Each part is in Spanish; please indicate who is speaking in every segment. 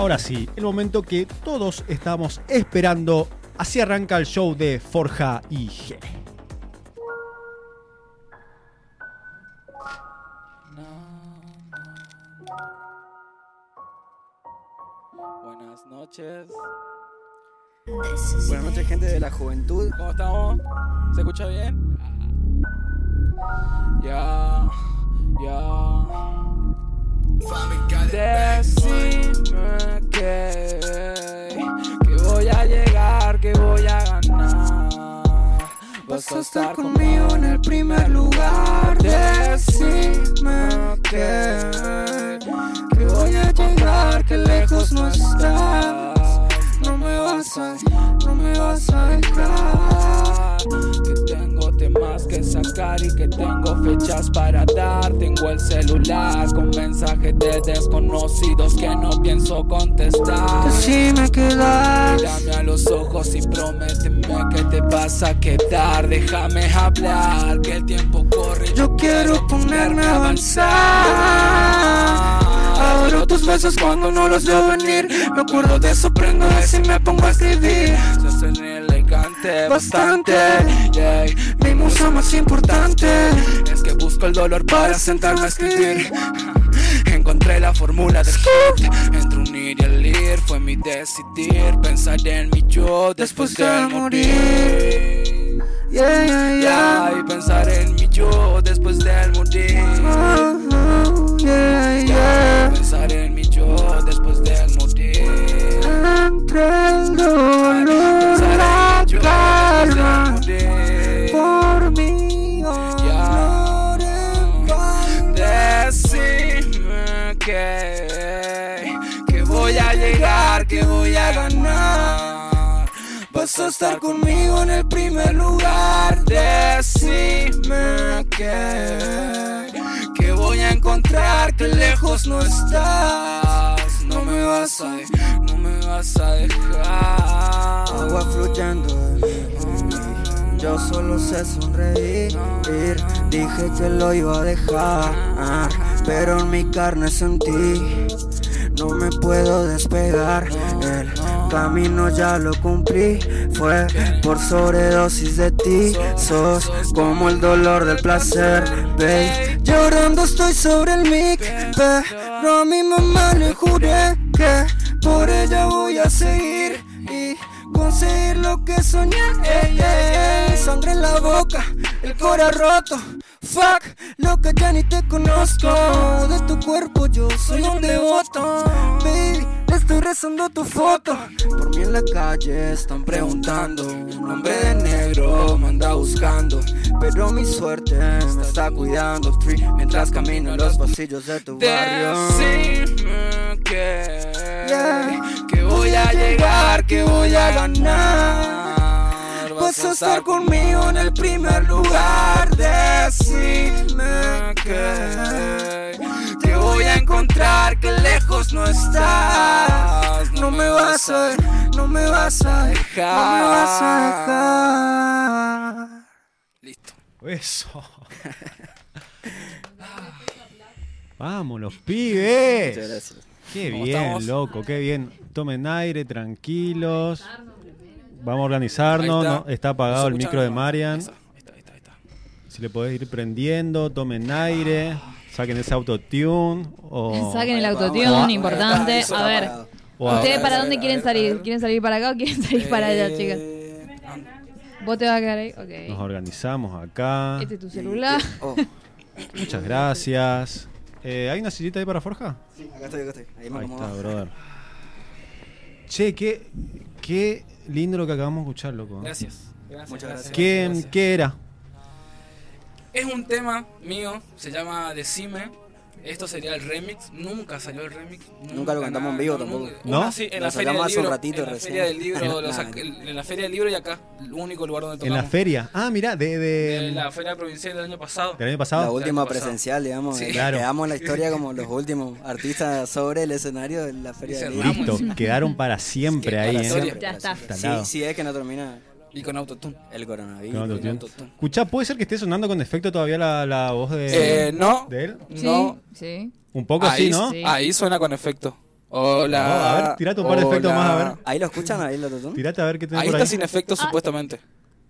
Speaker 1: ahora sí, el momento que todos estamos esperando. Así arranca el show de Forja y G.
Speaker 2: Buenas noches.
Speaker 3: Buenas noches, gente de la juventud.
Speaker 2: ¿Cómo estamos? ¿Se escucha bien? Ya, ya. Decime que, que voy a llegar, que voy a ganar. Vas a estar conmigo en el primer lugar. Decime que, que voy a llegar, que lejos no estás. No me vas a, no me vas a dejar. Que tengo temas que sacar y que tengo fechas para dar. Tengo el celular con mensajes de desconocidos que no pienso contestar.
Speaker 3: Que das.
Speaker 2: Mírame a los ojos y prométeme que te vas a quedar. Déjame hablar, que el tiempo corre.
Speaker 3: Yo quiero ponerme a avanzar. Adoro tus besos cuando no los veo venir. Me acuerdo de eso, prendo eso y me pongo a escribir. Bastante.
Speaker 2: yeah.
Speaker 3: Mi musa más importante.
Speaker 2: Es que busco el dolor para sentarme a escribir. Encontré la fórmula del hit Entre unir y el ir Fue mi decidir Pensar en mi yo después de morir
Speaker 3: Yeah, yeah, yeah.
Speaker 2: Ya, y pensar en mi yo después de morir estar conmigo en el primer lugar. Decime que, que voy a encontrar, que lejos no estás. No me vas a, no me vas a dejar.
Speaker 3: Agua fluyendo en mí. Yo solo sé sonreír. Dije que lo iba a dejar. Pero en mi carne sentí. No me puedo despegar. Camino ya lo cumplí. Fue por sobredosis de ti. Sos como el dolor del placer, babe. Llorando estoy sobre el mic, pero a mi mamá le juré que por ella voy a seguir y conseguir lo que soñé. Ey, ey, ey. Sangre en la boca, el cora roto. Fuck, lo que ya ni te conozco. De tu cuerpo yo soy un devoto. Baby, le estoy rezando tu foto. Por mí en la calle están preguntando. Un hombre de negro me anda buscando. Pero mi suerte me está cuidando. Free, mientras camino en los pasillos de tu barrio.
Speaker 2: Decime que,
Speaker 3: Yeah.
Speaker 2: que voy a llegar, que voy a ganar.
Speaker 3: Vas a estar conmigo en el primer lugar.
Speaker 2: Decime que, que voy a encontrar, que lejos no estás.
Speaker 3: No me vas a, no me vas a dejar, no me vas a dejar.
Speaker 2: Listo.
Speaker 1: Eso. Vamos, los pibes.
Speaker 3: Muchas gracias.
Speaker 1: Qué
Speaker 2: ¿Cómo
Speaker 1: bien,
Speaker 2: estamos?
Speaker 1: loco, qué bien. Tomen aire, tranquilos. Vamos a organizarnos. Está apagado
Speaker 2: ¿No
Speaker 1: el micro de Marian.
Speaker 2: Ahí está, ahí está, ahí está, ahí está.
Speaker 1: Si le podés ir prendiendo, tomen aire, saquen ese autotune. O,
Speaker 4: Saquen el autotune, importante. A ver, ¿ustedes para dónde quieren salir? ¿Quieren salir para acá o quieren salir para allá,
Speaker 2: Eh,
Speaker 4: chicas? ¿Vos te vas a quedar ahí?
Speaker 1: nos
Speaker 4: Ok.
Speaker 1: organizamos acá.
Speaker 4: Este es tu celular.
Speaker 3: Oh,
Speaker 1: Muchas gracias. Eh, ¿Hay una sillita ahí para Forja?
Speaker 3: sí, acá estoy, acá estoy. Ahí me
Speaker 1: Ahí está, brother. Che, qué, qué lindo lo que acabamos de escuchar, loco.
Speaker 2: Gracias. gracias
Speaker 3: Muchas gracias.
Speaker 1: ¿Qué,
Speaker 2: gracias.
Speaker 1: ¿Qué era?
Speaker 2: Es un tema mío, se llama Decime. Esto sería el remix. Nunca salió el remix.
Speaker 3: Nunca lo cantamos en vivo tampoco.
Speaker 2: nunca.
Speaker 1: ¿No?
Speaker 2: Una sí, en
Speaker 3: Lo
Speaker 2: la feria del
Speaker 3: sacamos hace un
Speaker 2: libro.
Speaker 3: ratito
Speaker 2: en la
Speaker 3: recién.
Speaker 2: feria del libro,
Speaker 3: En-
Speaker 2: en la feria del libro y acá, el único lugar donde
Speaker 1: En
Speaker 2: tocamos.
Speaker 1: la feria. Ah, mira, de, de-
Speaker 2: De la feria provincial del año pasado.
Speaker 1: del año pasado.
Speaker 3: La última
Speaker 2: pasado.
Speaker 3: presencial, digamos.
Speaker 2: Sí.
Speaker 3: eh,
Speaker 1: Claro.
Speaker 3: Quedamos en la historia como los últimos artistas sobre el escenario de la Feria del. Libro.
Speaker 1: Listo, quedaron para siempre
Speaker 2: Sí,
Speaker 1: ahí,
Speaker 2: para
Speaker 1: ¿eh?
Speaker 4: Ya está.
Speaker 3: Sí, sí, es que no termina
Speaker 2: Y con autotune.
Speaker 3: el coronavirus.
Speaker 1: Con autotune. Escuchá, ¿puede ser que esté sonando con efecto todavía la, la voz de,
Speaker 2: Eh, no.
Speaker 1: de él?
Speaker 4: Sí,
Speaker 2: No.
Speaker 4: sí.
Speaker 1: Un poco
Speaker 2: ahí,
Speaker 1: así, ¿no?
Speaker 4: sí.
Speaker 2: ahí suena con efecto. Hola.
Speaker 1: No, a ver, tirate un par de efectos más, a ver.
Speaker 3: ¿Ahí lo escuchan? ¿Ahí lo autotune?
Speaker 1: Tirate a ver qué tenés
Speaker 2: Ahí
Speaker 1: por
Speaker 2: está
Speaker 1: ahí.
Speaker 2: sin efectos,
Speaker 4: Ah.
Speaker 2: supuestamente.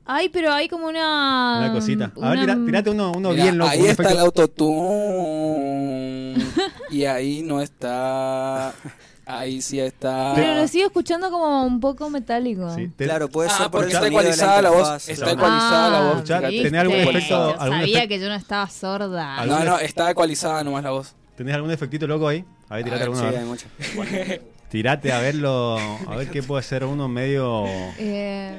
Speaker 4: Ay, pero hay como una.
Speaker 1: Una cosita. A ver,
Speaker 4: una-
Speaker 1: tira- tirate uno, uno
Speaker 2: Mira,
Speaker 1: bien loco.
Speaker 2: ahí está el
Speaker 1: efecto-
Speaker 2: autotune. y ahí no está. Ahí sí está.
Speaker 4: Pero lo sigo escuchando como un poco metálico.
Speaker 1: Sí, te-
Speaker 3: Claro, puede
Speaker 2: Ah,
Speaker 3: ser
Speaker 2: porque está ecualizada la voz. Está ecualizada la voz. Fíjate.
Speaker 1: ¿tenés algún efecto-
Speaker 4: Yo
Speaker 1: algún
Speaker 4: sabía
Speaker 1: efect-
Speaker 4: que yo no estaba sorda.
Speaker 1: ¿Algún
Speaker 2: No, no, está ecualizada nomás la voz.
Speaker 1: ¿Tenés algún efectito loco ahí? A ver, tirate
Speaker 2: A ver,
Speaker 1: alguno.
Speaker 3: Sí, hay mucho.
Speaker 1: Tirate a verlo. A ver qué puede ser uno medio.
Speaker 4: Eh,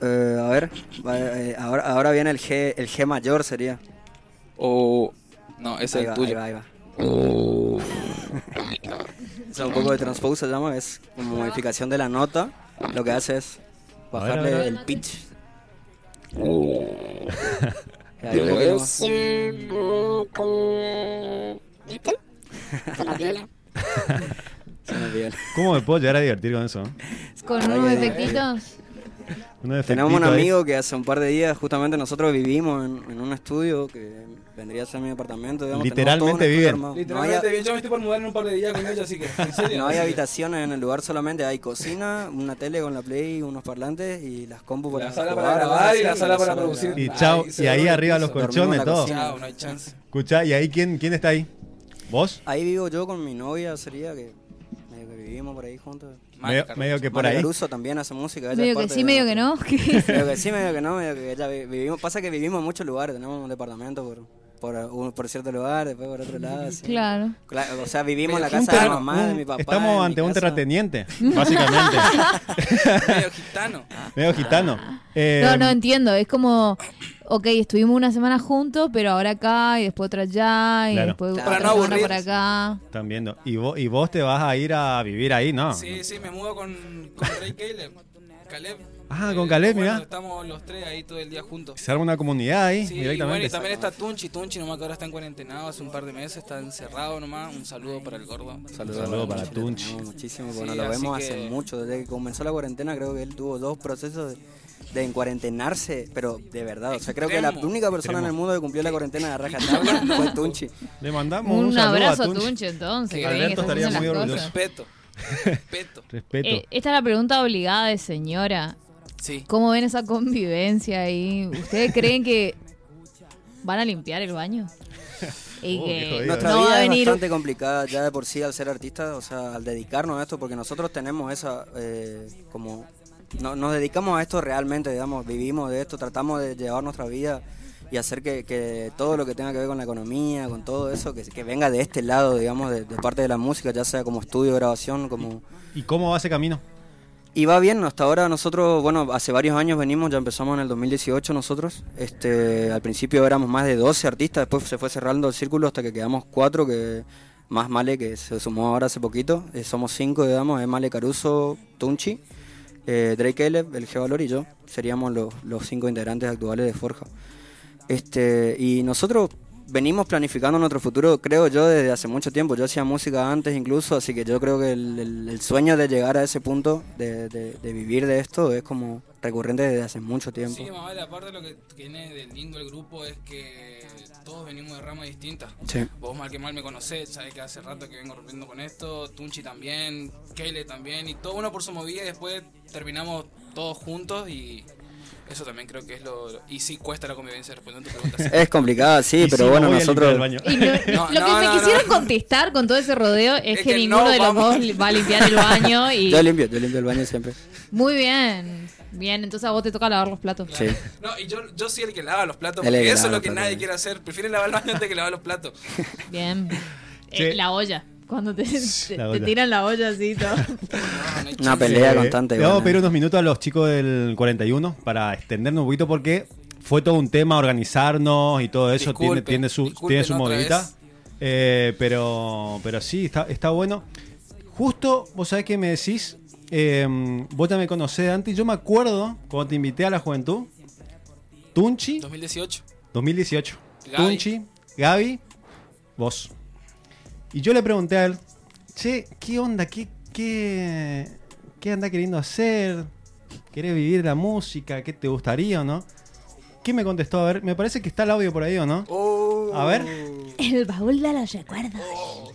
Speaker 3: Eh, a ver, eh, ahora, ahora viene el G, el G mayor sería.
Speaker 2: O. No, ese es
Speaker 3: Ahí
Speaker 2: el
Speaker 3: va,
Speaker 2: tuyo.
Speaker 3: ahí va, ahí va. Es un poco de transpose se llama, es como modificación de la nota. Lo que hace es
Speaker 1: A ver, a
Speaker 3: bajarle
Speaker 1: ver.
Speaker 3: el pitch.
Speaker 2: Oh.
Speaker 1: ¿Cómo me puedo llegar a divertir con eso?
Speaker 4: con unos efectitos.
Speaker 3: Tenemos un
Speaker 1: ahí.
Speaker 3: amigo que hace un par de días justamente nosotros vivimos en, en un estudio que vendría a ser mi departamento. Digamos, tenemos
Speaker 1: Literalmente viven.
Speaker 3: armado. No hay,
Speaker 2: Literalmente, bien, yo me estoy por mudar en un par de días con ella, así que. En serio.
Speaker 3: no hay habitaciones en el lugar, solamente hay cocina, una tele con la play, unos parlantes y las compus para
Speaker 2: La sala
Speaker 3: jugar,
Speaker 2: para grabar y la sala para producir.
Speaker 1: Y chao, y ahí arriba los colchones, todo.
Speaker 2: Chao, no hay chance.
Speaker 1: Escuchá, ¿y ahí quién, quién está ahí? ¿Vos?
Speaker 3: Ahí vivo yo con mi novia, sería que, medio que vivimos por ahí juntos.
Speaker 1: Medio, medio que por
Speaker 3: Mari
Speaker 1: ahí.
Speaker 3: Caruso también hace música.
Speaker 4: Medio que
Speaker 3: parte
Speaker 4: sí, medio que no.
Speaker 3: Medio que sí, medio que no, medio que vi- vivimos. Pasa que vivimos en muchos lugares, tenemos un departamento por, por, un- por cierto lugar, después por otro lado. así.
Speaker 4: Claro.
Speaker 3: Cla- O sea, vivimos en la casa de mi mamá, de mi papá.
Speaker 1: estamos ante un
Speaker 3: casa.
Speaker 1: terrateniente, básicamente.
Speaker 2: Medio gitano.
Speaker 1: Medio gitano. Eh,
Speaker 4: No, no entiendo. Es como, ok, estuvimos una semana juntos, pero ahora acá y después otra allá y
Speaker 1: Claro.
Speaker 4: después
Speaker 3: Claro.
Speaker 4: otra
Speaker 2: Para no
Speaker 4: por acá.
Speaker 1: Están viendo. ¿Y vos, y vos te vas a ir a vivir ahí, ¿no?
Speaker 2: Sí, sí, me mudo con, con Ray Caleb.
Speaker 1: Ah,
Speaker 2: Eh,
Speaker 1: con Caleb,
Speaker 2: bueno,
Speaker 1: mirá.
Speaker 2: Estamos los tres ahí todo el día juntos.
Speaker 1: Se arma una comunidad ahí
Speaker 2: Sí, y
Speaker 1: directamente.
Speaker 2: bueno, y también está Tunchi, Tunchi nomás que ahora está en cuarentenado hace un par de meses, está encerrado nomás. Un saludo para el gordo.
Speaker 3: Saludos
Speaker 1: Saludo para
Speaker 3: Tunchi, Muchísimo,
Speaker 2: Sí,
Speaker 3: porque lo vemos
Speaker 2: que-
Speaker 3: hace mucho. Desde que comenzó la cuarentena, creo que él tuvo dos procesos de, de encuarentenarse, pero de verdad. O sea, creo que la única persona en el mundo que cumplió la cuarentena de rajatabla fue Tunchi.
Speaker 1: Le mandamos un,
Speaker 4: Un,
Speaker 1: saludo
Speaker 4: abrazo
Speaker 1: a
Speaker 4: a
Speaker 1: Tunchi.
Speaker 4: Tunchi entonces.
Speaker 2: Que
Speaker 1: Alberto estaría muy orgulloso.
Speaker 2: Respeto. Respeto.
Speaker 1: Respeto.
Speaker 4: Eh, esta es la pregunta obligada de señora.
Speaker 2: Sí.
Speaker 4: ¿Cómo ven esa convivencia ahí? ¿Ustedes creen que van a limpiar el baño? Y
Speaker 1: Oh,
Speaker 4: que
Speaker 3: Nuestra
Speaker 4: no va
Speaker 3: vida
Speaker 4: a
Speaker 3: es
Speaker 4: venir
Speaker 3: bastante complicada ya de por sí al ser artistas, o sea, al dedicarnos a esto, porque nosotros tenemos esa, eh, como, no- nos dedicamos a esto realmente, digamos, vivimos de esto, tratamos de llevar nuestra vida y hacer que, que todo lo que tenga que ver con la economía, con todo eso, que, que venga de este lado, digamos, de, de parte de la música, ya sea como estudio, grabación, como...
Speaker 1: ¿Y cómo va ese camino?
Speaker 3: Y va bien, hasta ahora nosotros, bueno, hace varios años venimos, ya empezamos en el 2018 nosotros. Este, al principio éramos más de 12 artistas, después se fue cerrando el círculo hasta que quedamos cuatro, que más Male, que se sumó ahora hace poquito. Eh, somos cinco, digamos, es Male Caruso, Tunchi, eh, Drake Caleb, el G Valor y yo. Seríamos los, los cinco integrantes actuales de Forja. Este, y nosotros venimos planificando nuestro futuro, creo yo, desde hace mucho tiempo. Yo hacía música antes incluso, así que yo creo que el, el- el sueño de llegar a ese punto, de, de- de vivir de esto, es como recurrente desde hace mucho tiempo.
Speaker 2: Sí, más vale, aparte lo que tiene de lindo el grupo es que todos venimos de ramas distintas.
Speaker 3: Sí.
Speaker 2: Vos mal que mal me conocés, sabés que hace rato que vengo rompiendo con esto, Tunchi también, Kele también, y todo uno por su movida y después terminamos todos juntos y eso también creo que es lo... lo- y sí cuesta la convivencia, respondiendo a tu pregunta. sí.
Speaker 3: Es complicada, sí,
Speaker 1: Y
Speaker 3: pero
Speaker 1: si
Speaker 3: bueno, nosotros...
Speaker 1: el baño.
Speaker 4: Y no-
Speaker 2: No,
Speaker 4: lo
Speaker 2: no,
Speaker 4: que
Speaker 2: no,
Speaker 4: quisieron
Speaker 2: no.
Speaker 4: contestar con todo ese rodeo es,
Speaker 2: Es
Speaker 4: que,
Speaker 2: que
Speaker 4: ninguno
Speaker 2: no
Speaker 4: de los dos va a limpiar el baño y
Speaker 3: Yo limpio, yo limpio el baño siempre.
Speaker 4: muy bien. Bien, entonces a vos te toca lavar los platos.
Speaker 3: Sí.
Speaker 2: No, y yo, yo soy el que lava los platos, porque
Speaker 3: que
Speaker 2: eso es lo que nadie
Speaker 3: sí.
Speaker 2: quiere hacer. Prefieren lavar el baño antes que lavar los platos.
Speaker 4: Bien. Eh, la olla. Cuando te, te-
Speaker 1: La
Speaker 4: te tiran la olla así y todo.
Speaker 3: Una pelea constante.
Speaker 1: Le vamos a pedir unos minutos a los chicos del 41 para extendernos un poquito porque fue todo un tema organizarnos y todo eso. tiene,
Speaker 2: Disculpen,
Speaker 1: tiene su, tiene su
Speaker 2: vez.
Speaker 1: Eh, pero, pero sí, está, está bueno. Justo, vos sabés que me decís, eh, vos también me conocés antes. Yo me acuerdo cuando te invité a la juventud, Tunchi,
Speaker 2: 2018.
Speaker 1: 2018.
Speaker 2: Gaby.
Speaker 1: Tunchi, Gaby, vos. Y yo le pregunté a él, che, ¿qué onda? ¿Qué, qué, qué anda queriendo hacer? ¿Querés vivir la música? ¿Qué te gustaría o no? ¿Qué me contestó? A ver, me parece que está el audio por ahí o no.
Speaker 2: Oh.
Speaker 1: A ver.
Speaker 4: El baúl de los recuerdos.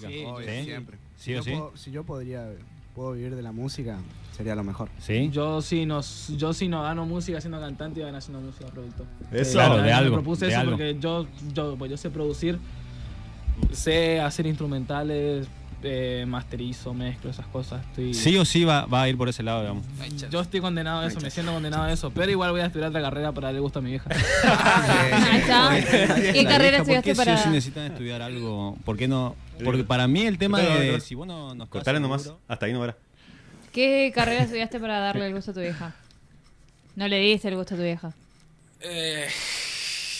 Speaker 5: Sí,
Speaker 1: Sí.
Speaker 5: siempre.
Speaker 6: ¿Sí
Speaker 5: yo
Speaker 6: o sí?
Speaker 5: puedo- si yo podría, puedo vivir de la música, sería lo mejor.
Speaker 6: ¿Sí?
Speaker 7: Yo sí no, yo sí no gano música siendo cantante y gano haciendo música productor.
Speaker 6: Eso.
Speaker 7: Sí,
Speaker 6: Claro,
Speaker 7: yo
Speaker 6: de
Speaker 7: me
Speaker 6: algo,
Speaker 7: propuse
Speaker 6: de
Speaker 7: eso
Speaker 6: algo.
Speaker 7: porque yo, yo, pues yo sé producir, sé hacer instrumentales, eh, masterizo, mezclo esas cosas. Estoy,
Speaker 6: Sí o sí va, va a ir por ese lado, digamos.
Speaker 7: Yo estoy condenado a eso, me siento condenado a eso, pero igual voy a estudiar otra carrera para darle gusto a mi vieja.
Speaker 4: Ahí está. ¿Qué
Speaker 6: La
Speaker 4: carrera
Speaker 6: vieja, ¿por qué
Speaker 4: estudiaste
Speaker 6: sí o
Speaker 4: para...?
Speaker 6: sí necesitan estudiar algo? ¿Por qué no? Porque para mí el tema
Speaker 1: Cortale,
Speaker 6: de
Speaker 1: cortale.
Speaker 6: si vos no, no estás
Speaker 1: Cortale nomás.
Speaker 6: seguro-
Speaker 1: Hasta ahí no verás.
Speaker 4: ¿Qué carrera estudiaste para darle el gusto a tu vieja? No le diste el gusto a tu vieja.
Speaker 2: Eh,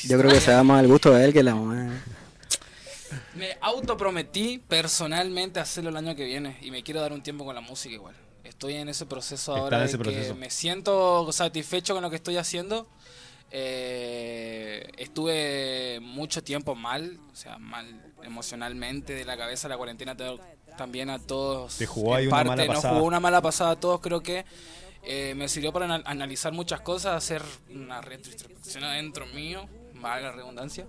Speaker 3: Yo creo que se da más el gusto de él que la mamá.
Speaker 2: Me autoprometí personalmente hacerlo el año que viene y me quiero dar un tiempo con la música igual. Estoy en ese proceso
Speaker 1: Está
Speaker 2: ahora de que me siento satisfecho con lo que estoy haciendo. Eh, estuve mucho tiempo mal, o sea, mal emocionalmente de la cabeza la cuarentena te- también a todos.
Speaker 1: Te jugó ahí una
Speaker 2: parte,
Speaker 1: mala
Speaker 2: nos
Speaker 1: pasada.
Speaker 2: jugó una mala pasada a todos, creo que eh, me sirvió para anal- analizar muchas cosas, hacer una retroinspección adentro mío, valga la redundancia.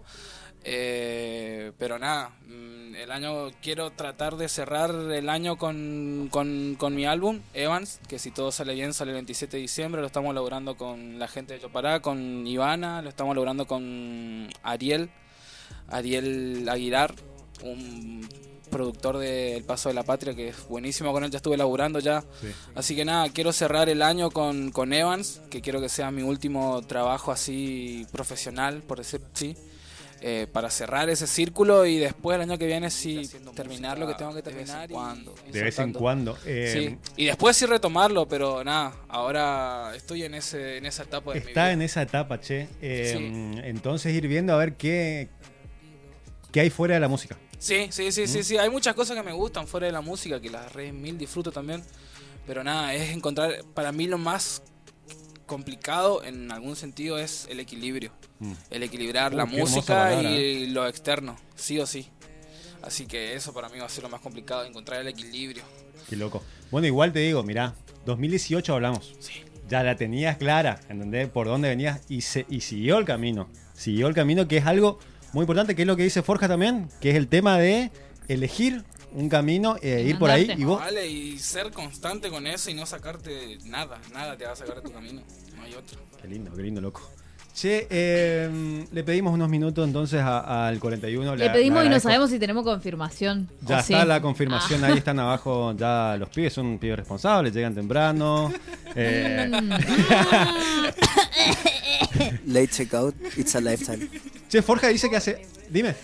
Speaker 2: Eh, pero nada, mm, el año quiero tratar de cerrar el año con, con, con mi álbum, Evans, que si todo sale bien sale el 27 de diciembre, lo estamos logrando con la gente de Chopará, con Ivana, lo estamos logrando con Ariel, Ariel Aguilar, un productor de El Paso de la Patria, que es buenísimo, con él ya estuve laburando ya. Así que nada, quiero cerrar el año con, con Evans, que quiero que sea mi último trabajo así profesional, por decir sí. Eh, para cerrar ese círculo y después el año que viene sí terminar lo que tengo que terminar. y-
Speaker 1: De vez en cuando. eh,
Speaker 2: Sí, y después sí retomarlo, pero nada, ahora estoy en ese en esa etapa de mi
Speaker 1: Está
Speaker 2: vida.
Speaker 1: en esa etapa, che. Eh,
Speaker 2: Sí.
Speaker 1: Entonces ir viendo a ver qué, qué hay fuera de la música.
Speaker 2: Sí, sí, sí, sí, sí. Hay muchas cosas que me gustan fuera de la música, que las re mil disfruto también. Pero nada, es encontrar, para mí lo más complicado en algún sentido es el equilibrio.
Speaker 1: Mm.
Speaker 2: El equilibrar la música
Speaker 1: palabra, ¿eh?
Speaker 2: y lo externo, sí o sí. Así que eso para mí va a ser lo más complicado, encontrar el equilibrio.
Speaker 1: Qué loco. Bueno, igual te digo, mirá, 2018 hablamos. Ya la tenías clara, ¿entendés? Por dónde venías y, se, y siguió el camino. Siguió el camino, que es algo muy importante, que es lo que dice Forja también, que es el tema de elegir un camino e ir por ahí. Y vos,
Speaker 2: Vale, y ser constante con eso y no sacarte nada, nada te va a sacar de tu camino. No hay otro.
Speaker 1: Qué lindo, qué lindo, loco. Che, eh, le pedimos unos minutos entonces al 41.
Speaker 4: Le pedimos y no sabemos si tenemos confirmación.
Speaker 1: Ya está
Speaker 4: sí.
Speaker 1: la confirmación,
Speaker 4: Ah.
Speaker 1: ahí están abajo ya los pibes, son pibes responsables, llegan temprano. Eh,
Speaker 3: Late checkout, it's a lifetime.
Speaker 1: che, Forja dice que hace... Dime.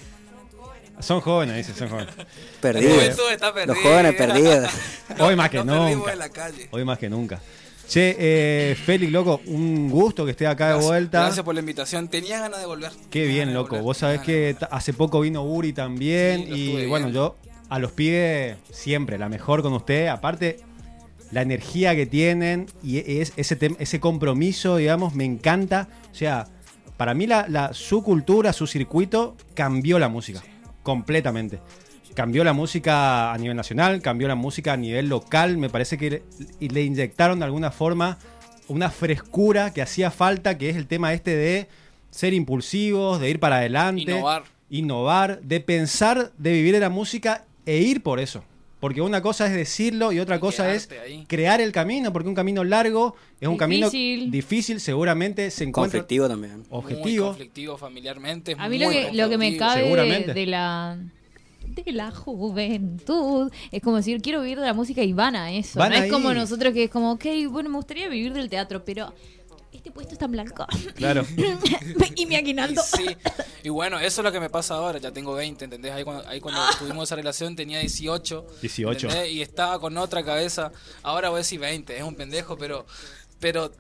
Speaker 1: Son jóvenes, dice, son jóvenes.
Speaker 3: Perdidos. Los jóvenes perdidos.
Speaker 1: Hoy más que nunca.
Speaker 2: en la calle.
Speaker 1: Hoy más que nunca. Che, eh, Félix, loco, un gusto que esté acá de vuelta.
Speaker 2: Gracias por la invitación. Tenía ganas de volver.
Speaker 1: Qué bien, loco.
Speaker 2: volver,
Speaker 1: Vos sabés que hace poco vino Uri también.
Speaker 2: Sí,
Speaker 1: y bueno, yo a los pibes siempre, la mejor con usted. Aparte, la energía que tienen y es, ese, ese compromiso, digamos, me encanta. O sea, para mí la, la- su cultura, su circuito cambió la música. Completamente. Cambió la música a nivel nacional, cambió la música a nivel local. Me parece que le, inyectaron de alguna forma una frescura que hacía falta, que es el tema este de ser impulsivos, de ir para adelante,
Speaker 2: Innovar.
Speaker 1: innovar, de pensar, de vivir de la música e ir por eso. Porque una cosa es decirlo y otra
Speaker 2: Y
Speaker 1: cosa es
Speaker 2: ahí.
Speaker 1: crear el camino, porque un camino largo es un camino
Speaker 4: Difícil.
Speaker 1: seguramente se encuentra
Speaker 3: Conflictivo también.
Speaker 2: Muy
Speaker 1: objetivo.
Speaker 2: conflictivo familiarmente.
Speaker 4: A mí
Speaker 2: muy
Speaker 4: lo que, lo que me cabe de,
Speaker 1: Seguramente.
Speaker 4: de la de la juventud es como decir quiero vivir de la música y van a eso
Speaker 1: Van
Speaker 4: no
Speaker 1: ahí.
Speaker 4: es como nosotros que es como ok bueno me gustaría vivir del teatro pero este puesto está en blanco
Speaker 1: Claro.
Speaker 4: y mi aguinaldo
Speaker 2: Sí, y bueno, eso es lo que me pasa ahora, ya tengo 20, ¿entendés? Ahí cuando, ahí cuando tuvimos esa relación tenía 18.
Speaker 1: 18.
Speaker 2: ¿entendés? Y estaba con otra cabeza. Ahora voy a decir 20, es un pendejo, pero pero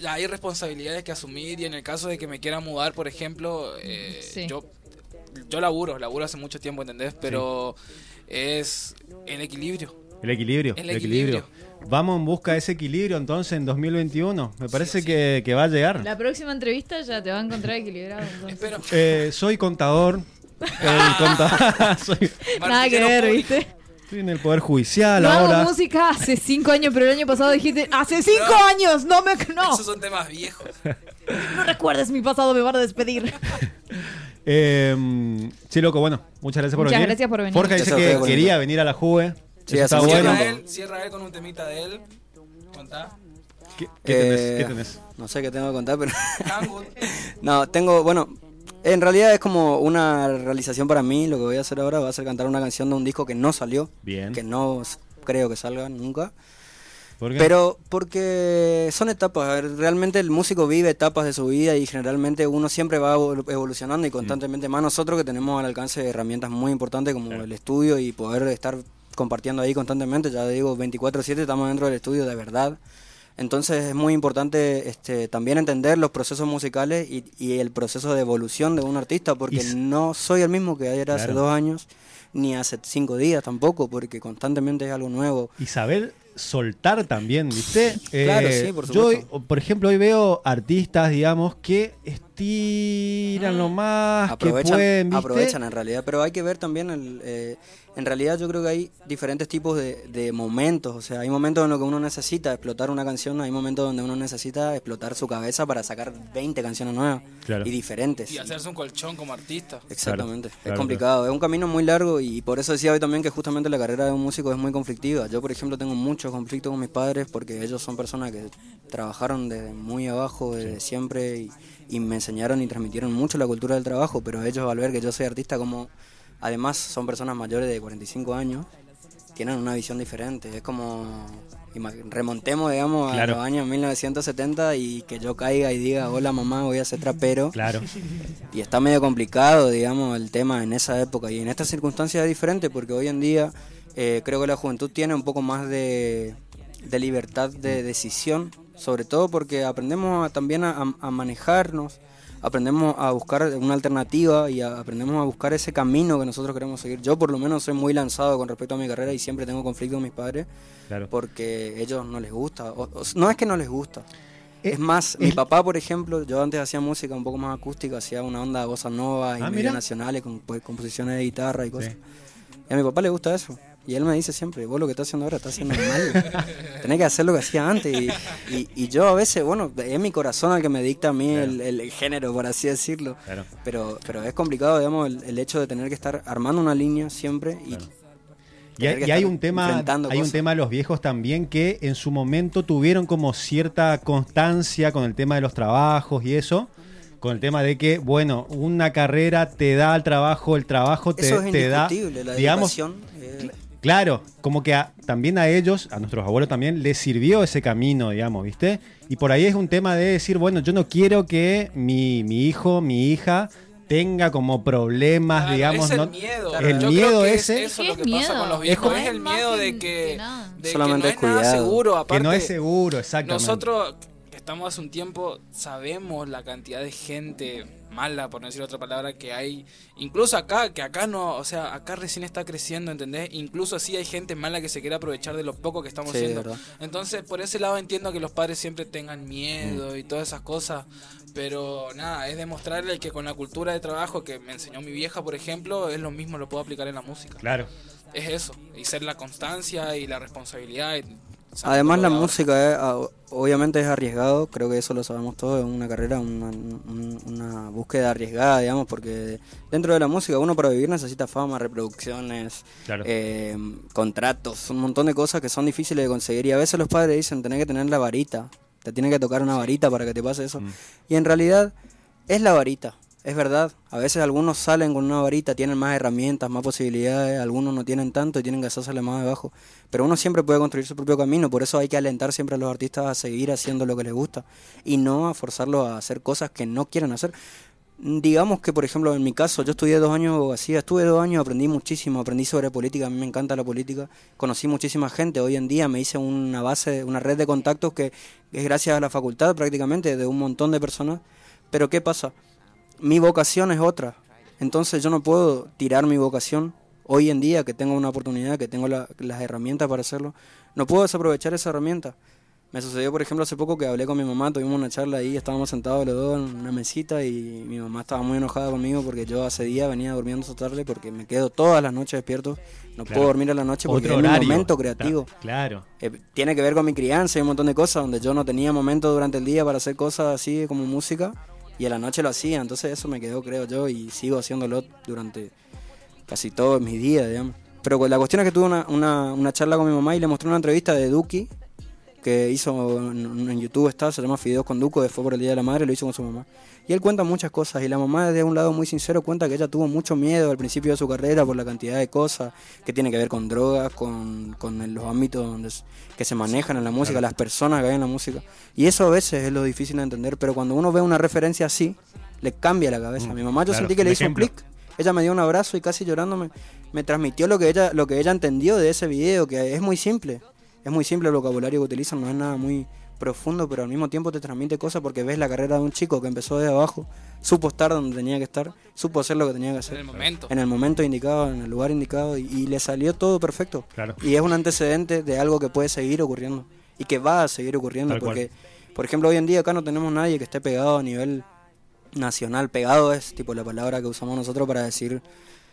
Speaker 2: ya hay responsabilidades que asumir y en el caso de que me quiera mudar, por ejemplo, eh,
Speaker 4: Sí.
Speaker 2: yo yo laburo, laburo hace mucho tiempo, ¿entendés? Pero es el equilibrio.
Speaker 1: El equilibrio,
Speaker 2: El
Speaker 1: el equilibrio. Vamos en busca de ese equilibrio entonces en 2021. Me parece
Speaker 2: sí.
Speaker 1: Que, que va a llegar.
Speaker 4: la próxima entrevista ya te va a encontrar equilibrado entonces.
Speaker 1: Eh, soy contador. El contador. soy,
Speaker 4: nada que ver viste
Speaker 1: estoy en el Poder Judicial
Speaker 4: no
Speaker 1: ahora.
Speaker 4: hago música hace cinco años pero el año pasado dijiste hace cinco
Speaker 2: No.
Speaker 4: años no me no
Speaker 2: Esos son temas viejos.
Speaker 4: no recuerdes mi pasado me van a despedir
Speaker 1: Eh, sí, loco, bueno, muchas gracias por
Speaker 4: Muchas
Speaker 1: venir.
Speaker 4: gracias por venir.
Speaker 1: Jorge dice que quería venir a la Juve.
Speaker 3: Sí,
Speaker 1: está bueno.
Speaker 2: Cierra él, cierra él con un temita de él. Contá.
Speaker 1: ¿Qué, qué tenés?
Speaker 3: Eh,
Speaker 1: ¿Qué tenés?
Speaker 3: No sé qué tengo que contar, pero... No, tengo, bueno, en realidad es como una realización para mí. Lo que voy a hacer ahora va a ser cantar una canción de un disco que no salió,
Speaker 1: Bien.
Speaker 3: que no creo que salga nunca.
Speaker 1: ¿Por qué?
Speaker 3: Pero porque son etapas, a ver, realmente el músico vive etapas de su vida y generalmente uno siempre va evol- evolucionando y constantemente, más nosotros que tenemos al alcance herramientas muy importantes como el estudio y poder estar compartiendo ahí constantemente, ya digo, 24/7 estamos dentro del estudio de verdad. Entonces es muy importante este, también entender los procesos musicales y, y el proceso de evolución de un artista, porque
Speaker 1: Y
Speaker 3: no soy el mismo que era hace
Speaker 1: Claro.
Speaker 3: dos años, ni hace cinco días tampoco, porque constantemente es algo nuevo.
Speaker 1: y saber soltar también, ¿viste?
Speaker 3: Claro,
Speaker 1: Eh,
Speaker 3: sí, por
Speaker 1: Yo,
Speaker 3: supuesto.
Speaker 1: por ejemplo, hoy veo artistas, digamos, que estiran lo más que
Speaker 3: aprovechan,
Speaker 1: pueden, ¿viste?
Speaker 3: aprovechan en realidad, pero hay que ver también, el, eh, en realidad yo creo que hay diferentes tipos de, de momentos, o sea, hay momentos en los que uno necesita explotar una canción, hay momentos donde uno necesita explotar su cabeza para sacar 20 canciones nuevas
Speaker 1: Claro.
Speaker 3: y diferentes.
Speaker 2: Y hacerse un colchón como artista.
Speaker 3: Exactamente,
Speaker 1: Claro,
Speaker 3: es
Speaker 1: claro,
Speaker 3: complicado, es un camino muy largo y por eso decía hoy también que justamente la carrera de un músico es muy conflictiva. Yo, por ejemplo, tengo muchos conflictos con mis padres porque ellos son personas que trabajaron desde muy abajo, desde siempre y, y me enseñaron y transmitieron mucho la cultura del trabajo, pero ellos al ver que yo soy artista como además son personas mayores de 45 años, tienen una visión diferente, es como remontemos digamos
Speaker 1: Claro.
Speaker 3: a los años 1970 y que yo caiga y diga, "Hola mamá, voy a ser trapero."
Speaker 1: Claro.
Speaker 3: Y está medio complicado, digamos, el tema en esa época. Y en estas circunstancias es diferente porque hoy en día eh, creo que la juventud tiene un poco más de, de libertad de decisión, sobre todo porque aprendemos a- también a manejarnos, aprendemos a buscar una alternativa y a- aprendemos a buscar ese camino que nosotros queremos seguir. Yo por lo menos soy muy lanzado con respecto a mi carrera y siempre tengo conflicto con mis padres
Speaker 1: Claro.
Speaker 3: porque ellos no les gusta. O- o- no es que no les gusta.
Speaker 1: Eh,
Speaker 3: Es más, mi papá, por ejemplo, yo antes hacía música un poco más acústica, hacía una onda de bossa nova y
Speaker 1: Ah,
Speaker 3: nacionales con pues, composiciones de guitarra y cosas.
Speaker 1: Sí.
Speaker 3: Y a mi papá le gusta eso. Y él me dice siempre, vos lo que estás haciendo ahora estás haciendo mal. Tenés que hacer lo que hacía antes. Y, y- y yo a veces, bueno, es mi corazón el que me dicta a mí el, el género, por así decirlo.
Speaker 1: Claro.
Speaker 3: Pero, pero es complicado, digamos, el, el hecho de tener que estar armando una línea siempre y
Speaker 1: Y hay, y hay un tema, hay un
Speaker 3: cosas.
Speaker 1: tema de los viejos también que en su momento tuvieron como cierta constancia con el tema de los trabajos y eso, con el tema de que, bueno, una carrera te da el trabajo, el trabajo te,
Speaker 3: eso es
Speaker 1: te da.
Speaker 3: La
Speaker 1: digamos,
Speaker 3: eh,
Speaker 1: claro, como que a- también a ellos, a nuestros abuelos también, les sirvió ese camino, digamos, ¿viste? Y por ahí es un tema de decir, bueno, yo no quiero que mi, mi hijo, mi hija tenga como problemas,
Speaker 2: Claro,
Speaker 1: digamos,
Speaker 2: es el
Speaker 1: no-
Speaker 2: miedo.
Speaker 1: el
Speaker 2: Yo
Speaker 1: miedo
Speaker 2: creo que
Speaker 1: ese
Speaker 2: Es, eso
Speaker 4: ¿Qué
Speaker 2: lo
Speaker 4: es
Speaker 2: que pasa
Speaker 4: miedo?
Speaker 2: con los
Speaker 4: Es
Speaker 2: viejos.
Speaker 4: como-
Speaker 2: Es el
Speaker 4: es más
Speaker 2: miedo
Speaker 4: que-
Speaker 2: de
Speaker 4: que
Speaker 2: que, de
Speaker 3: Solamente
Speaker 2: que no es nada seguro.
Speaker 1: que
Speaker 2: Aparte,
Speaker 1: no es seguro, exactamente.
Speaker 2: Nosotros que estamos hace un tiempo sabemos la cantidad de gente mala, por no decir otra palabra, que hay. Incluso acá, que acá no, o sea, acá recién está creciendo, ¿entendés? Incluso así hay gente mala que se quiere aprovechar de lo poco que estamos
Speaker 3: Sí,
Speaker 2: haciendo.
Speaker 3: verdad.
Speaker 2: Entonces, por ese lado entiendo que los padres siempre tengan miedo y todas esas cosas. Pero nada, es demostrarle que con la cultura de trabajo que me enseñó mi vieja, por ejemplo, es lo mismo, lo puedo aplicar en la música.
Speaker 1: Claro.
Speaker 2: Es eso, y ser la constancia y la responsabilidad. y
Speaker 3: Además la música es, ah, obviamente es arriesgado, creo que eso lo sabemos todos, es una carrera, una, un- una búsqueda arriesgada, digamos, porque dentro de la música uno para vivir necesita fama, reproducciones,
Speaker 1: Claro.
Speaker 3: eh, contratos, un montón de cosas que son difíciles de conseguir y a veces los padres dicen tenés que tener la varita, te tiene que tocar una varita para que te pase eso. Y en realidad es la varita, es verdad. A veces algunos salen con una varita, tienen más herramientas, más posibilidades, algunos no tienen tanto y tienen que hacerse más debajo. Pero uno siempre puede construir su propio camino, por eso hay que alentar siempre a los artistas a seguir haciendo lo que les gusta y no a forzarlos a hacer cosas que no quieren hacer. Digamos que, por ejemplo, en mi caso, yo estudié dos años abogacía, estuve dos años, aprendí muchísimo, aprendí sobre política, a mí me encanta la política, conocí muchísima gente, hoy en día me hice una base, una red de contactos que es gracias a la facultad prácticamente, de un montón de personas, pero ¿qué pasa? Mi vocación es otra, entonces yo no puedo tirar mi vocación hoy en día que tengo una oportunidad, que tengo la- las herramientas para hacerlo, no puedo desaprovechar esa herramienta. Me sucedió, por ejemplo, hace poco que hablé con mi mamá, tuvimos una charla ahí, estábamos sentados los dos en una mesita y mi mamá estaba muy enojada conmigo porque yo hace días venía durmiendo esta tarde porque me quedo todas las noches despierto, no
Speaker 1: Claro.
Speaker 3: puedo dormir a la noche porque
Speaker 1: Otro
Speaker 3: es mi momento creativo.
Speaker 1: Claro.
Speaker 3: Eh, tiene que ver con mi crianza y un montón de cosas donde yo no tenía momento durante el día para hacer cosas así como música Y a la noche lo hacía, entonces eso me quedó, creo yo, y sigo haciéndolo durante casi todos mis días, digamos. Pero la cuestión es que tuve una, una, una charla con mi mamá y le mostré una entrevista de Duki, que hizo en, en YouTube, está, se llama Fideos con Duco, fue por el Día de la Madre, lo hizo con su mamá. Y él cuenta muchas cosas, y la mamá de un lado muy sincero cuenta que ella tuvo mucho miedo al principio de su carrera por la cantidad de cosas que tiene que ver con drogas, con, con los ámbitos donde que se manejan en la música, las personas que hay en la música. Y eso a veces es lo difícil de entender, pero cuando uno ve una referencia así, le cambia la cabeza.
Speaker 1: Mm,
Speaker 3: Mi mamá yo
Speaker 1: claro,
Speaker 3: sentí que le hizo
Speaker 1: ejemplo.
Speaker 3: un clic. Ella me dio un abrazo y casi llorando me, me transmitió lo que ella lo que ella entendió de ese video, que es muy simple. Es muy simple el vocabulario que utilizan, no es nada muy profundo, pero al mismo tiempo te transmite cosas porque ves la carrera de un chico que empezó de abajo, supo estar donde tenía que estar, supo hacer lo que tenía que
Speaker 2: En
Speaker 3: hacer.
Speaker 2: el momento.
Speaker 3: En el momento indicado, en el lugar indicado, y, y le salió todo perfecto.
Speaker 1: Claro.
Speaker 3: Y es un antecedente de algo que puede seguir ocurriendo y que va a seguir ocurriendo
Speaker 1: Tal cual.
Speaker 3: porque, por ejemplo, hoy en día acá no tenemos nadie que esté pegado a nivel nacional. Pegado es tipo la palabra que usamos nosotros para decir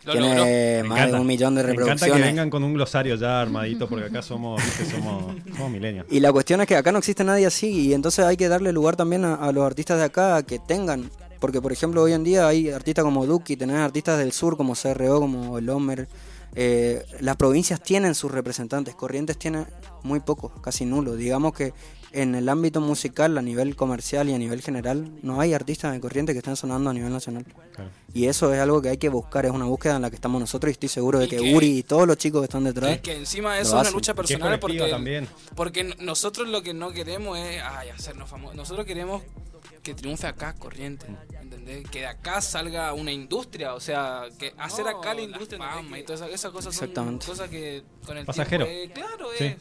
Speaker 2: Lo
Speaker 3: tiene
Speaker 2: logró.
Speaker 3: Más
Speaker 1: encanta.
Speaker 3: de un millón de
Speaker 1: Me encanta que
Speaker 3: reproducciones.
Speaker 1: vengan con un glosario ya armadito, porque acá somos, viste, somos, somos milenios.
Speaker 3: Y la cuestión es que acá no existe nadie así y entonces hay que darle lugar también a, a los artistas de acá que tengan. Porque, por ejemplo, hoy en día hay artistas como Duki, tenés artistas del sur como CRO, como El Homer. Eh, las provincias tienen sus representantes, Corrientes tiene muy pocos, casi nulo. Digamos que en el ámbito musical, a nivel comercial y a nivel general, no hay artistas de Corrientes que estén sonando a nivel nacional.
Speaker 1: Claro.
Speaker 3: Y eso es algo que hay que buscar, es una búsqueda en la que estamos nosotros y estoy seguro de que,
Speaker 2: que-
Speaker 3: Uri y todos los chicos que están detrás.
Speaker 2: Que, que encima de
Speaker 3: Lo
Speaker 2: eso es una
Speaker 3: hacen.
Speaker 2: lucha personal porque,
Speaker 1: también.
Speaker 2: porque nosotros lo que no queremos es ay, hacernos famosos. Nosotros queremos que triunfe acá Corriente, ¿entendés? Que de acá salga una industria, o sea, que hacer acá la industria fama y todas esas, esas cosas son
Speaker 3: Exactamente.
Speaker 2: cosas que con el
Speaker 1: Pasajero.
Speaker 2: tiempo, eh, claro,
Speaker 1: Sí.
Speaker 2: es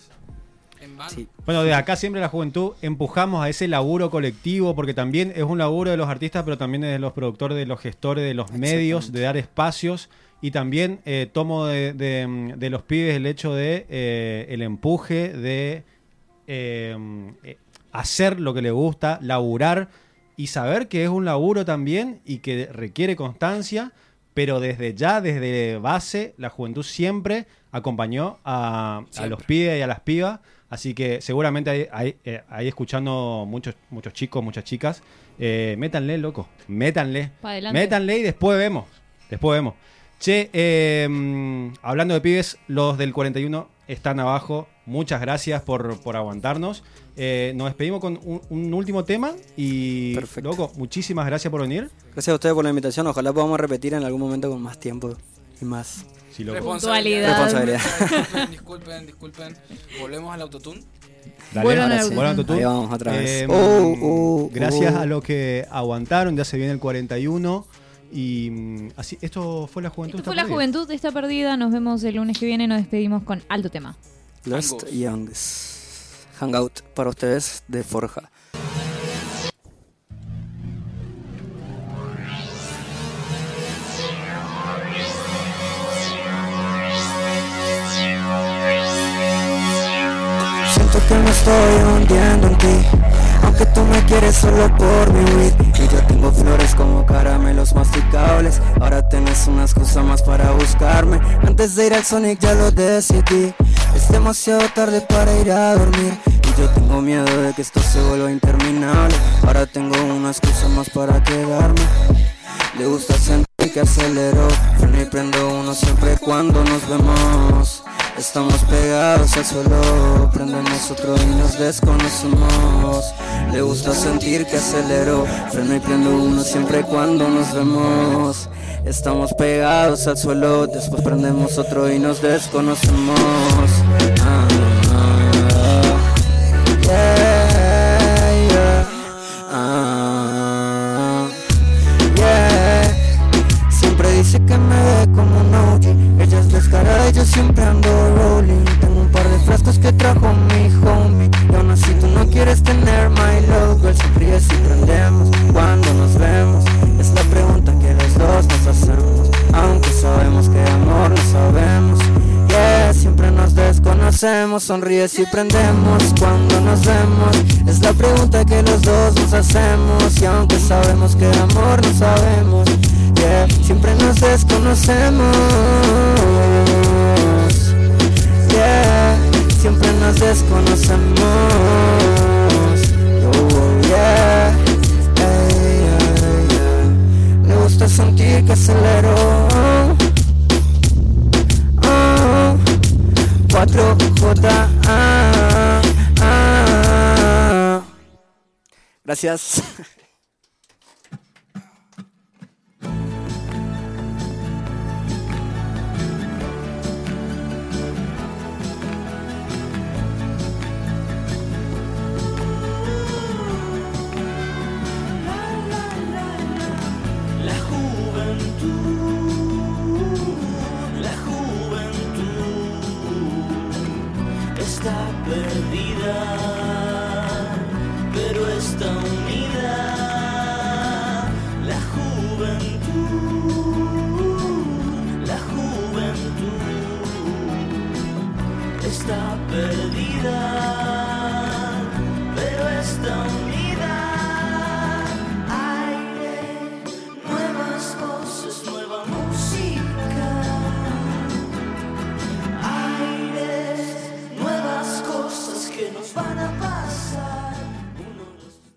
Speaker 2: en vano.
Speaker 3: Sí.
Speaker 1: Bueno, de acá siempre la juventud empujamos a ese laburo colectivo, porque también es un laburo de los artistas, pero también de los productores, de los gestores, de los medios, de dar espacios. Y también eh, tomo de, de- de los pibes el hecho de eh, el empuje de eh, hacer lo que le gusta, laburar y saber que es un laburo también y que requiere constancia, pero desde ya, desde base, la juventud siempre acompañó a, los pibes y a las pibas. Así que seguramente ahí, ahí, eh, ahí escuchando muchos, muchos chicos, muchas chicas, eh, métanle, loco, métanle. Métanle y después vemos. Después vemos. Che, eh, hablando de pibes, los del 41 están abajo. Muchas gracias por, por aguantarnos. Eh, nos despedimos con un, un último tema y,
Speaker 3: Perfecto.
Speaker 1: loco, muchísimas gracias por venir.
Speaker 3: Gracias a ustedes por la invitación. Ojalá podamos repetir en algún momento con más tiempo y más.
Speaker 1: Sí.
Speaker 2: Responsabilidad.
Speaker 3: Responsabilidad.
Speaker 2: Disculpen, disculpen. Volvemos al autotune.
Speaker 1: Dale, ahora
Speaker 3: autotune. Ahí vamos otra vez.
Speaker 1: Eh,
Speaker 3: Oh, oh,
Speaker 1: gracias
Speaker 3: oh.
Speaker 1: a los que aguantaron, ya se viene el 41. Y mm, así, esto fue la juventud.
Speaker 4: Esto fue la
Speaker 1: perdida.
Speaker 4: juventud está perdida. Nos vemos el lunes que viene. Nos despedimos con alto tema.
Speaker 3: Lost. Youngs. Hangout para ustedes de Forja. Estoy hundiendo en ti. Aunque tú me quieres solo por mi weed. Y yo tengo flores como caramelos masticables. Ahora tenés una excusa más para buscarme. Antes de ir al Sonic ya lo decidí. Es demasiado tarde para ir a dormir. Y yo tengo miedo de que esto se vuelva interminable. Ahora tengo una excusa más para quedarme. Le gusta sentir que acelero. Freno y prendo uno siempre cuando nos vemos Estamos pegados al suelo Prendemos otro y nos desconocemos. Le gusta sentir que acelero Freno y prendo uno siempre cuando nos vemos. Estamos pegados al suelo Después prendemos otro y nos desconocemos hacemos, sonríe si prendemos cuando nos vemos. Es la pregunta que los dos nos hacemos y aunque sabemos que el amor no sabemos, yeah, siempre nos desconocemos. Yeah, siempre nos desconocemos. Oh, yeah,
Speaker 8: hey, yeah, yeah. Le gusta sentir que aceleró 4J. Ah, ah, ah. Gracias.